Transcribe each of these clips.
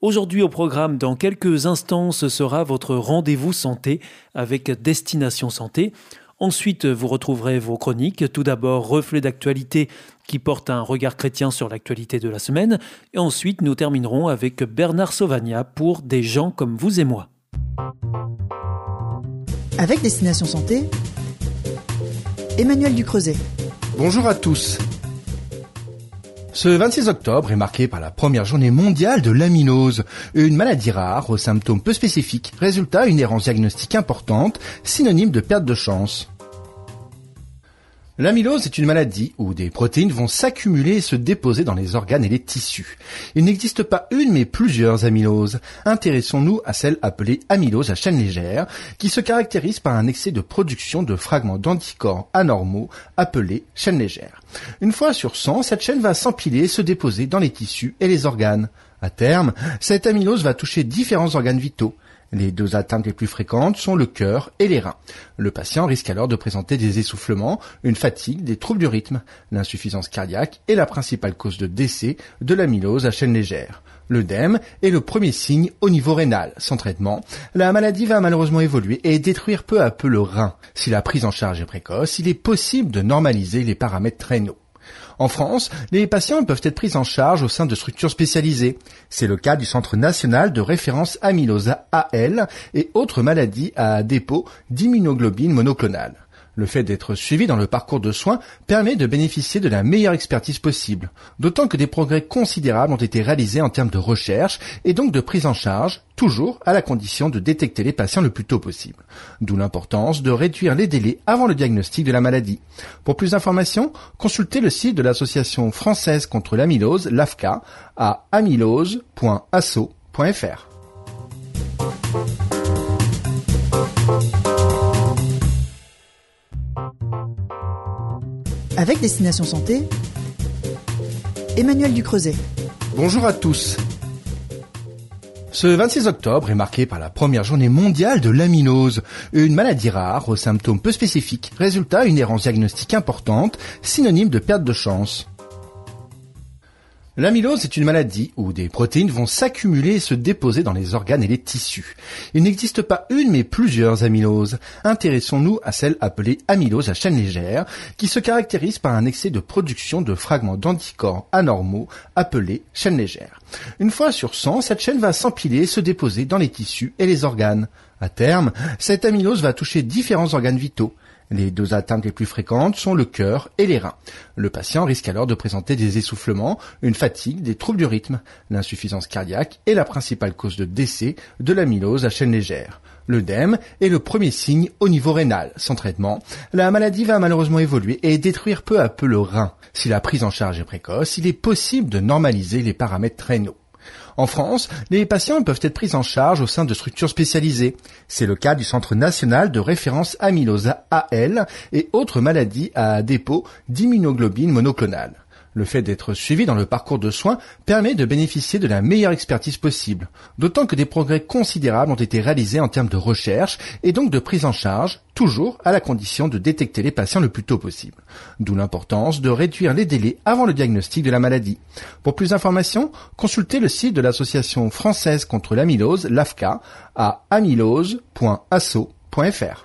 Aujourd'hui au programme, dans quelques instants, ce sera votre rendez-vous santé avec Destination Santé. Ensuite, vous retrouverez vos chroniques. Tout d'abord, reflet d'actualité qui porte un regard chrétien sur l'actualité de la semaine. Et ensuite, nous terminerons avec Bernard Sauvagna pour Des gens comme vous et moi. Avec Destination Santé, Emmanuel Ducreuset. Bonjour à tous. Ce 26 octobre est marqué par la première journée mondiale de l'amylose, une maladie rare aux symptômes peu spécifiques, résultat une errance diagnostique importante, synonyme de perte de chance. L'amylose est une maladie où des protéines vont s'accumuler et se déposer dans les organes et les tissus. Il n'existe pas une mais plusieurs amyloses. Intéressons-nous à celle appelée amylose à chaîne légère, qui se caractérise par un excès de production de fragments d'anticorps anormaux appelés chaînes légères. Une fois sur 100, cette chaîne va s'empiler et se déposer dans les tissus et les organes. À terme, cette amylose va toucher différents organes vitaux. Les deux atteintes les plus fréquentes sont le cœur et les reins. Le patient risque alors de présenter des essoufflements, une fatigue, des troubles du rythme. L'insuffisance cardiaque est la principale cause de décès de l'amylose à chaîne légère. L'œdème est le premier signe au niveau rénal. Sans traitement, la maladie va malheureusement évoluer et détruire peu à peu le rein. Si la prise en charge est précoce, il est possible de normaliser les paramètres rénaux. En France, les patients peuvent être pris en charge au sein de structures spécialisées. C'est le cas du Centre national de référence amylose AL et autres maladies à dépôt d'immunoglobine monoclonale. Le fait d'être suivi dans le parcours de soins permet de bénéficier de la meilleure expertise possible, d'autant que des progrès considérables ont été réalisés en termes de recherche et donc de prise en charge, toujours à la condition de détecter les patients le plus tôt possible. D'où l'importance de réduire les délais avant le diagnostic de la maladie. Pour plus d'informations, consultez le site de l'Association française contre l'amylose, l'AFCA, à amylose.asso.fr. Avec Destination Santé, Emmanuel Ducreuset. Bonjour à tous. Ce 26 octobre est marqué par la première journée mondiale de l'amylose, une maladie rare aux symptômes peu spécifiques, résultat une errance diagnostique importante, synonyme de perte de chance. L'amylose est une maladie où des protéines vont s'accumuler et se déposer dans les organes et les tissus. Il n'existe pas une mais plusieurs amyloses. Intéressons-nous à celle appelée amylose à chaîne légère, qui se caractérise par un excès de production de fragments d'anticorps anormaux appelés chaînes légères. Une fois sur 100, cette chaîne va s'empiler et se déposer dans les tissus et les organes. À terme, cette amylose va toucher différents organes vitaux. Les deux atteintes les plus fréquentes sont le cœur et les reins. Le patient risque alors de présenter des essoufflements, une fatigue, des troubles du rythme. L'insuffisance cardiaque est la principale cause de décès de l'amylose à chaîne légère. L'œdème est le premier signe au niveau rénal. Sans traitement, la maladie va malheureusement évoluer et détruire peu à peu le rein. Si la prise en charge est précoce, il est possible de normaliser les paramètres rénaux. En France, les patients peuvent être pris en charge au sein de structures spécialisées. C'est le cas du Centre national de référence amylose AL et autres maladies à dépôt d'immunoglobine monoclonale. Le fait d'être suivi dans le parcours de soins permet de bénéficier de la meilleure expertise possible, d'autant que des progrès considérables ont été réalisés en termes de recherche et donc de prise en charge, toujours à la condition de détecter les patients le plus tôt possible. D'où l'importance de réduire les délais avant le diagnostic de la maladie. Pour plus d'informations, consultez le site de l'Association française contre l'amylose, l'AFCA, à amylose.asso.fr.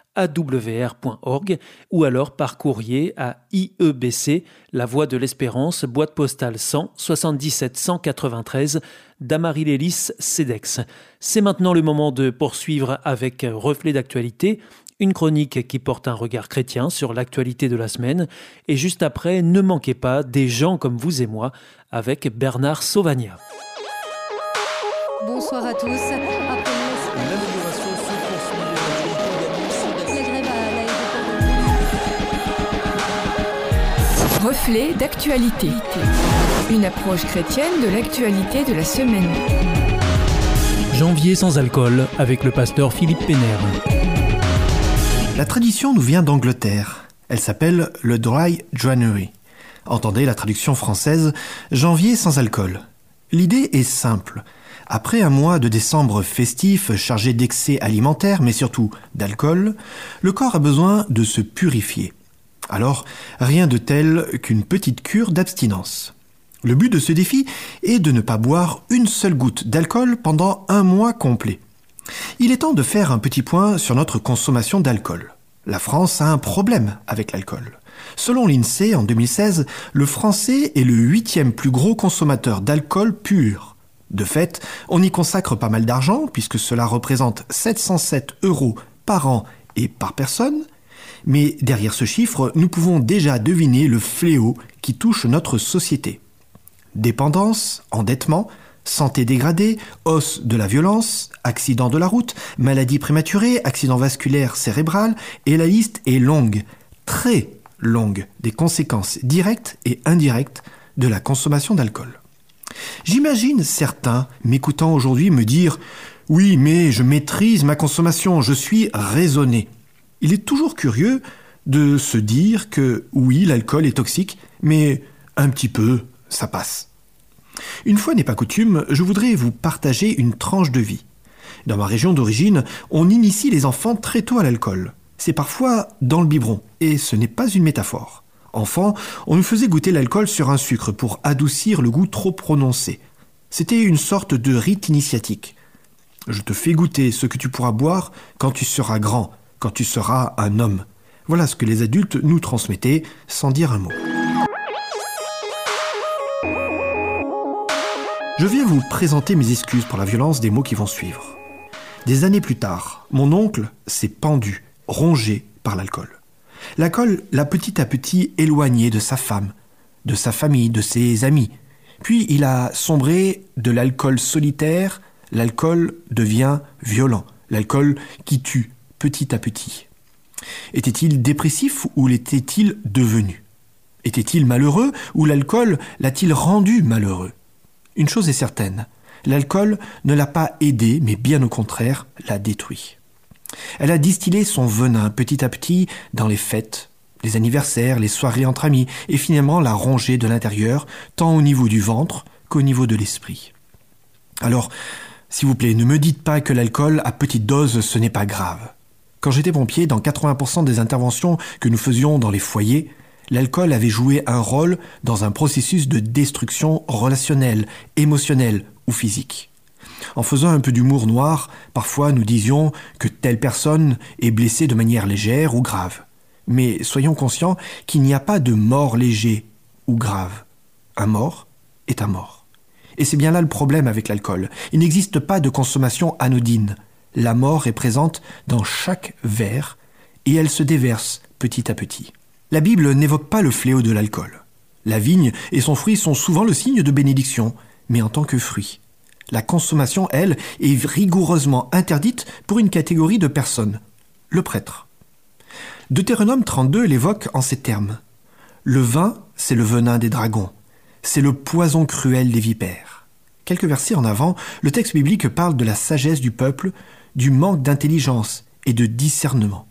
awr.org ou alors par courrier à IEBC, La Voie de l'Espérance, boîte postale 100 77 193 d'Amarie-Lélis CEDEX. C'est maintenant le moment de poursuivre avec Reflet d'actualité, une chronique qui porte un regard chrétien sur l'actualité de la semaine. Et juste après, ne manquez pas des gens comme vous et moi avec Bernard Sauvagna. Bonsoir à tous. Reflet d'actualité. Une approche chrétienne de l'actualité de la semaine. Janvier sans alcool avec le pasteur Philippe Pénère. La tradition nous vient d'Angleterre. Elle s'appelle le Dry January. Entendez la traduction française Janvier sans alcool. L'idée est simple. Après un mois de décembre festif chargé d'excès alimentaires mais surtout d'alcool, le corps a besoin de se purifier. Alors, rien de tel qu'une petite cure d'abstinence. Le but de ce défi est de ne pas boire une seule goutte d'alcool pendant un mois complet. Il est temps de faire un petit point sur notre consommation d'alcool. La France a un problème avec l'alcool. Selon l'INSEE, en 2016, le français est le huitième plus gros consommateur d'alcool pur. De fait, on y consacre pas mal d'argent, puisque cela représente 707 euros par an et par personne, mais derrière ce chiffre, nous pouvons déjà deviner le fléau qui touche notre société. Dépendance, endettement, santé dégradée, hausse de la violence, accident de la route, maladie prématurée, accident vasculaire cérébral, et la liste est longue, très longue, des conséquences directes et indirectes de la consommation d'alcool. J'imagine certains m'écoutant aujourd'hui me dire Oui, mais je maîtrise ma consommation, je suis raisonné. Il est toujours curieux de se dire que oui, l'alcool est toxique, mais un petit peu, ça passe. Une fois n'est pas coutume, je voudrais vous partager une tranche de vie. Dans ma région d'origine, on initie les enfants très tôt à l'alcool. C'est parfois dans le biberon, et ce n'est pas une métaphore. Enfant, on nous faisait goûter l'alcool sur un sucre pour adoucir le goût trop prononcé. C'était une sorte de rite initiatique. Je te fais goûter ce que tu pourras boire quand tu seras grand, quand tu seras un homme. Voilà ce que les adultes nous transmettaient sans dire un mot. Je viens vous présenter mes excuses pour la violence des mots qui vont suivre. Des années plus tard, mon oncle s'est pendu, rongé par l'alcool. L'alcool l'a petit à petit éloigné de sa femme, de sa famille, de ses amis. Puis il a sombré de l'alcool solitaire, l'alcool devient violent, l'alcool qui tue, petit à petit. Était-il dépressif ou l'était-il devenu? Était-il malheureux ou l'alcool l'a-t-il rendu malheureux? Une chose est certaine, l'alcool ne l'a pas aidé, mais bien au contraire, l'a détruit. Elle a distillé son venin petit à petit dans les fêtes, les anniversaires, les soirées entre amis, et finalement l'a rongé de l'intérieur, tant au niveau du ventre qu'au niveau de l'esprit. Alors, s'il vous plaît, ne me dites pas que l'alcool à petite dose, ce n'est pas grave. Quand j'étais pompier, dans 80% des interventions que nous faisions dans les foyers, l'alcool avait joué un rôle dans un processus de destruction relationnelle, émotionnelle ou physique. En faisant un peu d'humour noir, parfois nous disions que telle personne est blessée de manière légère ou grave. Mais soyons conscients qu'il n'y a pas de mort léger ou grave. Un mort est un mort. Et c'est bien là le problème avec l'alcool. Il n'existe pas de consommation anodine la mort est présente dans chaque verre et elle se déverse petit à petit. La Bible n'évoque pas le fléau de l'alcool. La vigne et son fruit sont souvent le signe de bénédiction, mais en tant que fruit. La consommation, elle, est rigoureusement interdite pour une catégorie de personnes, le prêtre. Deutéronome 32 l'évoque en ces termes. Le vin, c'est le venin des dragons, c'est le poison cruel des vipères. Quelques versets en avant, le texte biblique parle de la sagesse du peuple, du manque d'intelligence et de discernement.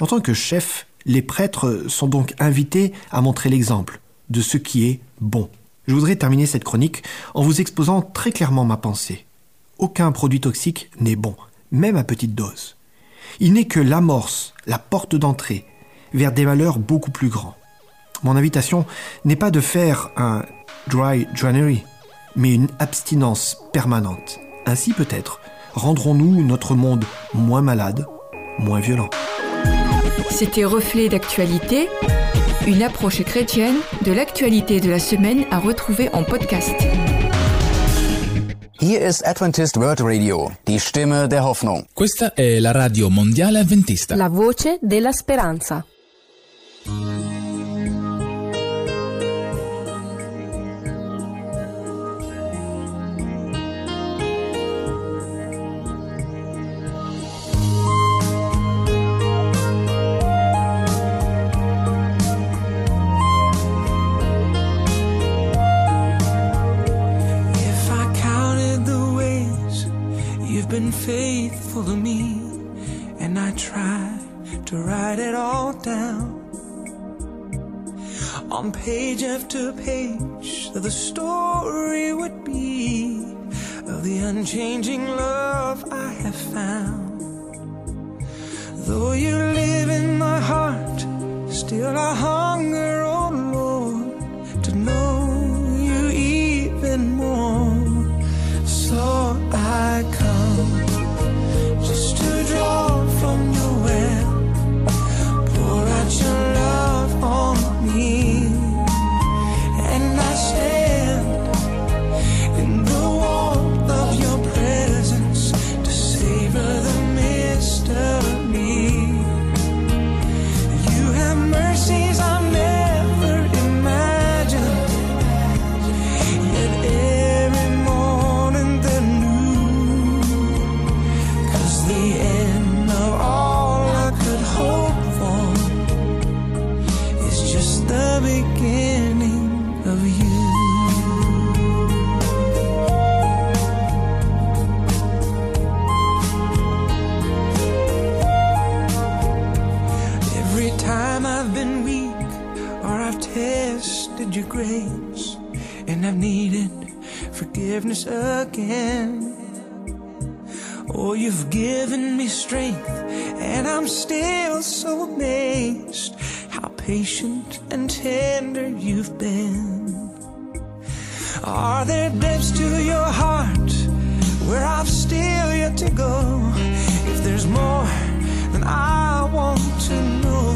En tant que chef Les prêtres sont donc invités à montrer l'exemple de ce qui est bon. Je voudrais terminer cette chronique en vous exposant très clairement ma pensée. Aucun produit toxique n'est bon, même à petite dose. Il n'est que l'amorce, la porte d'entrée vers des valeurs beaucoup plus grands. Mon invitation n'est pas de faire un dry January, mais une abstinence permanente. Ainsi peut-être rendrons-nous notre monde moins malade, moins violent. C'était Reflet d'actualité, une approche chrétienne de l'actualité de la semaine à retrouver en podcast. Hier ist Adventist World Radio, die Stimme der Hoffnung. Questa è la radio mondiale. La voce della speranza. shift a page of the story. Forgiveness again. Oh, you've given me strength and I'm still so amazed how patient and tender you've been. Are there depths to your heart where I've still yet to go? If there's more, then I want to know.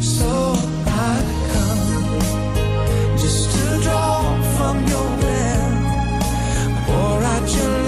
So I come just to draw from your your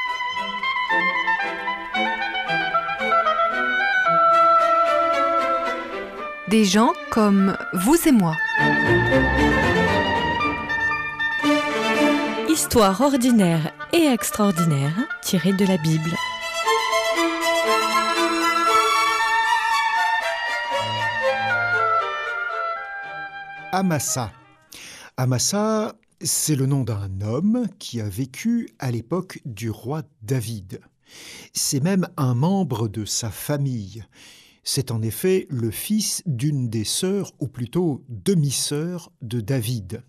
Des gens comme vous et moi. Histoire ordinaire et extraordinaire tirée de la Bible. Amasa. Amasa, c'est le nom d'un homme qui a vécu à l'époque du roi David. C'est même un membre de sa famille. C'est en effet le fils d'une des sœurs, ou plutôt demi-sœur de David.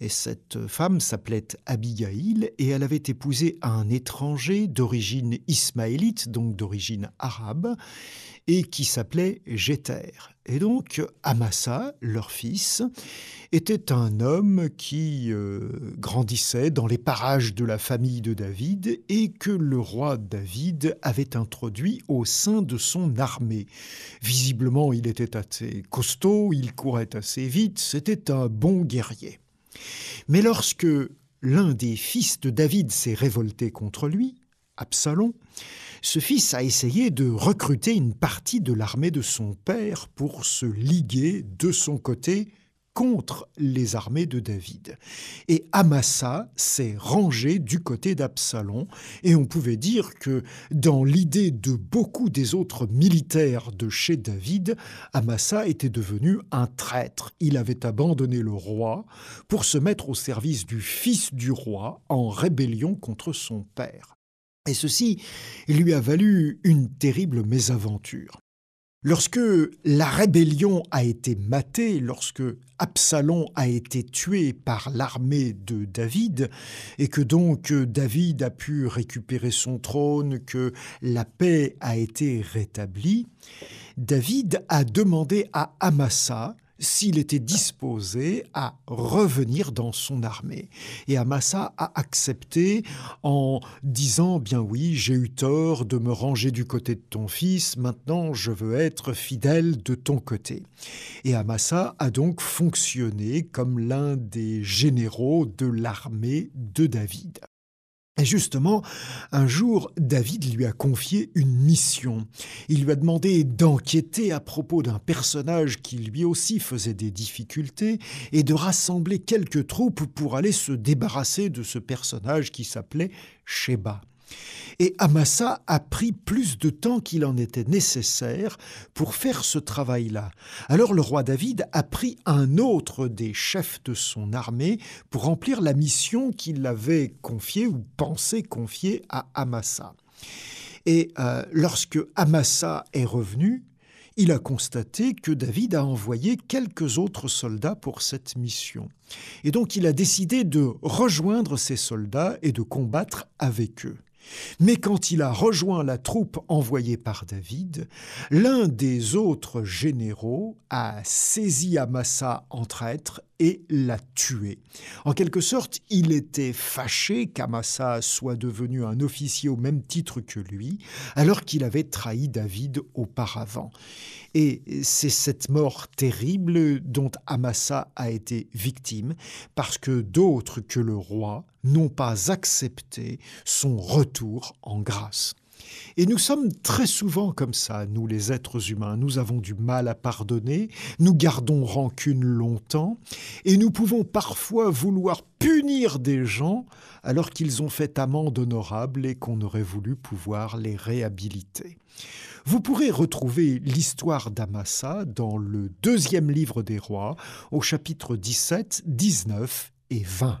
Et cette femme s'appelait Abigail et elle avait épousé un étranger d'origine ismaélite, donc d'origine arabe, et qui s'appelait Jéter. Et donc Amasa, leur fils, était un homme qui euh, grandissait dans les parages de la famille de David et que le roi David avait introduit au sein de son armée. Visiblement, il était assez costaud, il courait assez vite, c'était un bon guerrier. Mais lorsque l'un des fils de David s'est révolté contre lui, Absalom, ce fils a essayé de recruter une partie de l'armée de son père pour se liguer de son côté contre les armées de David. Et Amasa s'est rangé du côté d'Absalom, et on pouvait dire que dans l'idée de beaucoup des autres militaires de chez David, Amasa était devenu un traître. Il avait abandonné le roi pour se mettre au service du fils du roi en rébellion contre son père. Et ceci lui a valu une terrible mésaventure. Lorsque la rébellion a été matée, lorsque Absalom a été tué par l'armée de David, et que donc David a pu récupérer son trône, que la paix a été rétablie, David a demandé à Amasa s'il était disposé à revenir dans son armée. Et Amasa a accepté en disant bien oui, j'ai eu tort de me ranger du côté de ton fils, maintenant je veux être fidèle de ton côté. Et Amasa a donc fonctionné comme l'un des généraux de l'armée de David. Et justement, un jour, David lui a confié une mission. Il lui a demandé d'enquêter à propos d'un personnage qui lui aussi faisait des difficultés et de rassembler quelques troupes pour aller se débarrasser de ce personnage qui s'appelait Sheba. Et Amasa a pris plus de temps qu'il en était nécessaire pour faire ce travail-là. Alors le roi David a pris un autre des chefs de son armée pour remplir la mission qu'il avait confiée ou pensé confier à Amasa. Et euh, lorsque Amasa est revenu, il a constaté que David a envoyé quelques autres soldats pour cette mission. Et donc il a décidé de rejoindre ces soldats et de combattre avec eux. Mais quand il a rejoint la troupe envoyée par David, l'un des autres généraux a saisi Amasa en traître et l'a tué. En quelque sorte, il était fâché qu'Amasa soit devenu un officier au même titre que lui, alors qu'il avait trahi David auparavant. Et c'est cette mort terrible dont Amasa a été victime, parce que d'autres que le roi n'ont pas accepté son retour en grâce. Et nous sommes très souvent comme ça, nous les êtres humains. Nous avons du mal à pardonner, nous gardons rancune longtemps, et nous pouvons parfois vouloir punir des gens alors qu'ils ont fait amende honorable et qu'on aurait voulu pouvoir les réhabiliter. Vous pourrez retrouver l'histoire d'Amasa dans le deuxième livre des rois, au chapitre 17, 19 et 20.